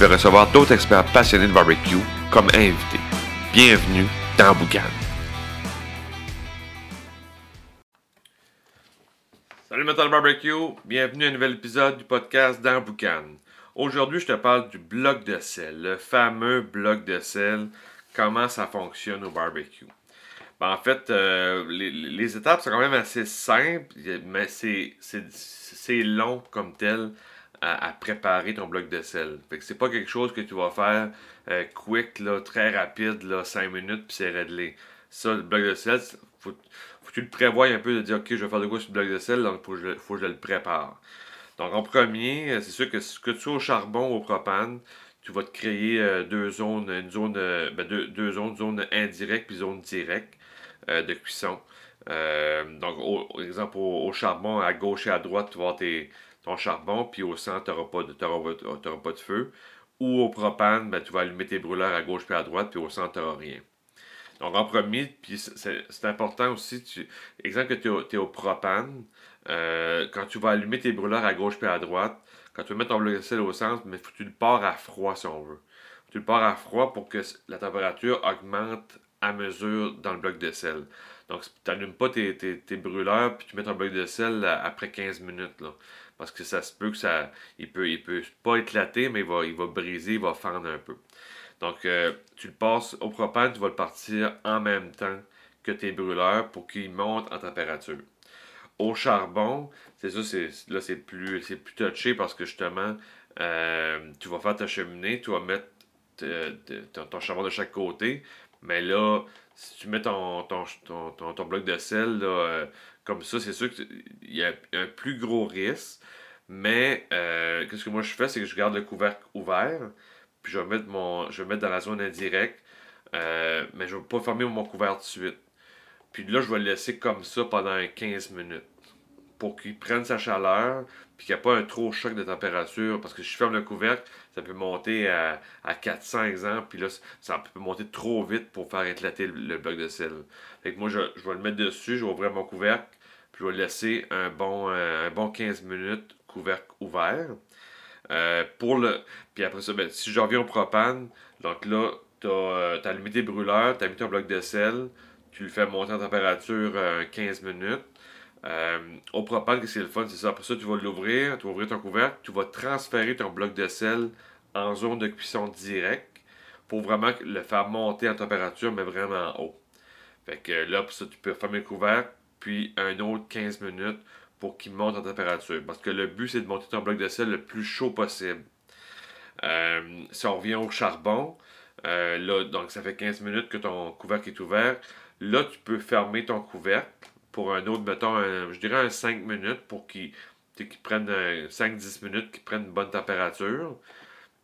vais recevoir d'autres experts passionnés de barbecue comme invités. Bienvenue dans Boucan. Salut Metal Barbecue, bienvenue à un nouvel épisode du podcast dans Boucan. Aujourd'hui, je te parle du bloc de sel, le fameux bloc de sel, comment ça fonctionne au barbecue. Ben, en fait, euh, les, les, étapes sont quand même assez simples, mais c'est long comme tel à, préparer ton bloc de sel. Fait que c'est pas quelque chose que tu vas faire euh, quick, très rapide, là, 5 minutes, puis c'est réglé. Ça, le bloc de sel, faut, faut que tu le prévois un peu de dire, OK, je vais faire de quoi sur le bloc de sel, donc faut, faut, que je le prépare. Donc, en premier, euh, c'est sûr que, que tu sois au charbon ou au propane, tu vas te créer euh, deux zones, une zone, ben, deux, deux, zones, zone indirecte puis zone directe de cuisson. donc, au, exemple, au, charbon, à gauche et à droite, tu vas avoir tes, ton charbon, puis au centre, tu n'auras pas, pas de feu. Ou au propane, ben, tu vas allumer tes brûleurs à gauche puis à droite, puis au centre, tu n'auras rien. Donc, en premier, puis c'est important aussi, tu, exemple que tu es, au propane, euh, quand tu vas allumer tes brûleurs à gauche puis à droite, quand tu veux mettre ton bloc de sel au centre, mais faut que tu le pars à froid si on veut. Tu le pars à froid pour que la température augmente à mesure dans le bloc de sel. Donc, tu n'allumes pas tes, tes, brûleurs puis tu mets ton bloc de sel après 15 minutes. Là. Parce que ça se peut que ça. Il peut, il peut pas éclater, mais il va, il va briser, il va fendre un peu. Donc, euh, tu le passes au propane, tu vas le partir en même temps que tes brûleurs pour qu'il monte en température. Au charbon, c'est ça, c'est, là c'est plus, c'est plus touché parce que justement, euh, tu vas faire ta cheminée, tu vas mettre ton, charbon de chaque côté, mais là, si tu mets ton, ton, bloc de sel là, euh, comme ça, c'est sûr qu'il y a un plus gros risque. Mais euh, qu'est-ce que moi je fais, c'est que je garde le couvercle ouvert, puis je vais mettre, mon, je vais mettre dans la zone indirecte, euh, mais je ne vais pas fermer mon couvercle tout de suite. Puis là, je vais le laisser comme ça pendant 15 minutes pour qu'il prenne sa chaleur, puis qu'il n'y ait pas un trop choc de température. Parce que si je ferme le couvercle, ça peut monter à, à 400 exemples, puis là, ça peut monter trop vite pour faire éclater le, bloc de sel. Fait moi, je, vais le mettre dessus, je vais ouvrir mon couvercle, puis je vais le laisser un bon, euh, un bon 15 minutes couvercle ouvert. Euh, pour le... Puis après ça, ben, si je reviens au propane, donc là, tu as, euh, allumé tes brûleurs, tu as mis ton bloc de sel, tu le fais monter en température 15 euh, au propane, que c'est le fun, c'est ça. Après ça, tu vas l'ouvrir, tu vas ouvrir ton couvercle, tu vas transférer ton bloc de sel en zone de cuisson directe pour vraiment le faire monter en température, mais vraiment haut. Fait que là, pour ça, tu peux fermer le couvercle, puis un autre 15 minutes pour qu'il monte en température. Parce que le but, c'est de monter ton bloc de sel le plus chaud possible. Euh, si on revient au charbon, euh, là, donc ça fait 15 minutes que ton couvercle est ouvert. Là, tu peux fermer ton couvercle pour un autre, mettons, je dirais un 5 minutes pour qu'il prenne 5-10 minutes, qu'il prenne une bonne température.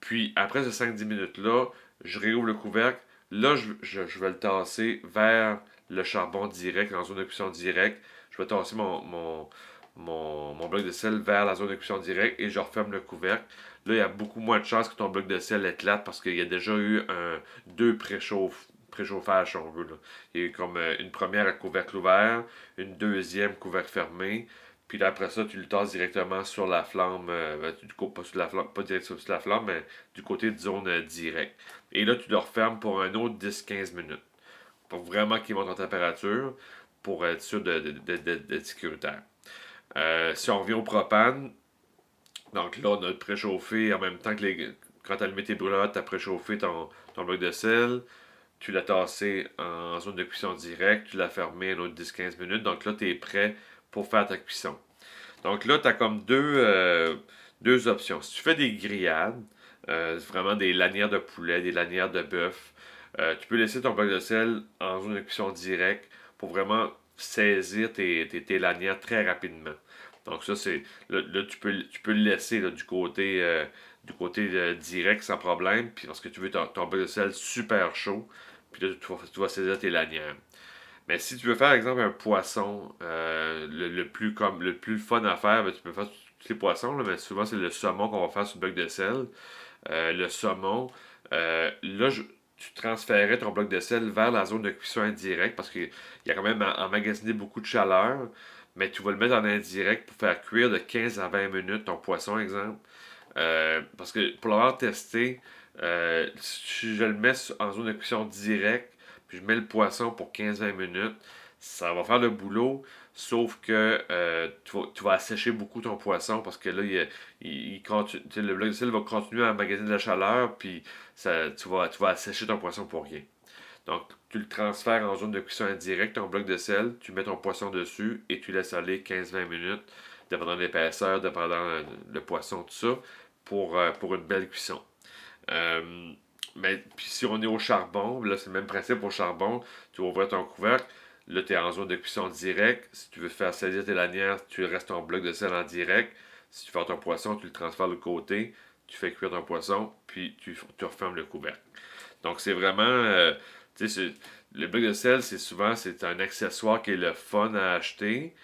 Puis après ces 5-10 minutes-là, je réouvre le couvercle. Là, je, je, vais le tasser vers le charbon direct, en zone de cuisson directe. Je vais tasser mon, mon, bloc de sel vers la zone de cuisson directe et je referme le couvercle. Là, il y a beaucoup moins de chances que ton bloc de sel éclate parce qu'il y a déjà eu deux préchauffages, si on veut. Il y a comme euh, une première à couvercle ouvert, une deuxième couvercle fermé. Puis après ça, tu le tasses directement sur la flamme, euh, ben, du coup, pas sur la flamme, pas directement sur la flamme, mais du côté de zone euh, directe. Et là, tu le refermes pour un autre 10-15 minutes. Pour vraiment qu'il monte en température, pour être sûr d'être sécuritaire. Si on revient au propane, donc là, on a préchauffé en même temps que les, quand tu as allumé tes brûleurs, tu as préchauffé ton, ton bloc de sel, tu l'as tassé en zone de cuisson directe, tu l'as fermé un autre 10-15 minutes. Donc là, tu es prêt pour faire ta cuisson. Donc là, tu as comme deux, euh, deux options. Si tu fais des grillades, euh, vraiment des lanières de poulet, des lanières de bœuf, tu peux laisser ton bloc de sel en zone de cuisson directe pour vraiment saisir tes, tes, lanières très rapidement. Donc ça, c'est. Là, tu, peux, le laisser du côté, euh, du euh, direct sans problème. Puis parce que tu veux ton, ton de sel super chaud. Puis là, tu vas, saisir tes lanières. Mais si tu veux faire, par exemple, un poisson, euh, le, plus comme le plus fun à faire, ben, tu peux faire tous les poissons, mais souvent c'est le saumon qu'on va faire sur le bloc de sel. le saumon, là, je, tu transférais ton bloc de sel vers la zone de cuisson indirecte parce qu'il y a quand même emmagasiné beaucoup de chaleur mais tu vas le mettre en indirect pour faire cuire de 15 à 20 minutes ton poisson, exemple. Euh, parce que pour l'avoir testé, euh, si je le mets en zone de cuisson directe, puis je mets le poisson pour 15-20 minutes, ça va faire le boulot, sauf que euh, tu, vas, assécher beaucoup ton poisson parce que là, il, le bloc de sel va continuer à emmagasiner de la chaleur, puis ça, tu, vas, assécher ton poisson pour rien. Donc, tu le transfères en zone de cuisson indirecte, ton bloc de sel, tu mets ton poisson dessus et tu laisses aller 15-20 minutes, dépendant de l'épaisseur, dépendant le poisson, tout ça, pour, euh, pour une belle cuisson. Euh, mais puis si on est au charbon, là c'est le même principe au charbon, tu ouvres ton couvercle, là tu es en zone de cuisson directe, si tu veux faire saisir tes lanières, tu restes ton bloc de sel en direct, si tu fais ton poisson, tu le transfères de côté, tu fais cuire ton poisson, puis tu, refermes le couvercle. Donc c'est vraiment... Euh, le bloc de sel, c'est souvent c'est un accessoire qui est le fun à acheter.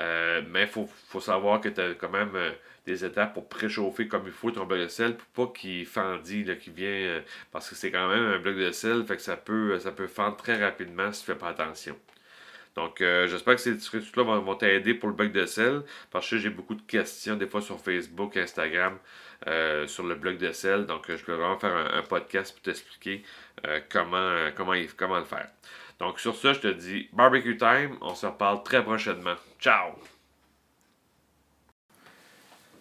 Euh, mais il faut, savoir que tu as quand même euh, des étapes pour préchauffer comme il faut ton bloc de sel pour pas qu'il fendit, qu'il vient. Euh, parce que c'est quand même un bloc de sel, fait que ça peut, ça peut fendre très rapidement si tu fais pas attention. Donc, j'espère que ces trucs-là vont, t'aider pour le bloc de sel, parce que j'ai beaucoup de questions, des fois sur Facebook, Instagram, sur le bloc de sel. Donc, je vais vraiment faire un podcast pour t'expliquer euh, comment, euh, comment, comment le faire. Donc sur ça, je te dis barbecue time. On se reparle très prochainement. Ciao!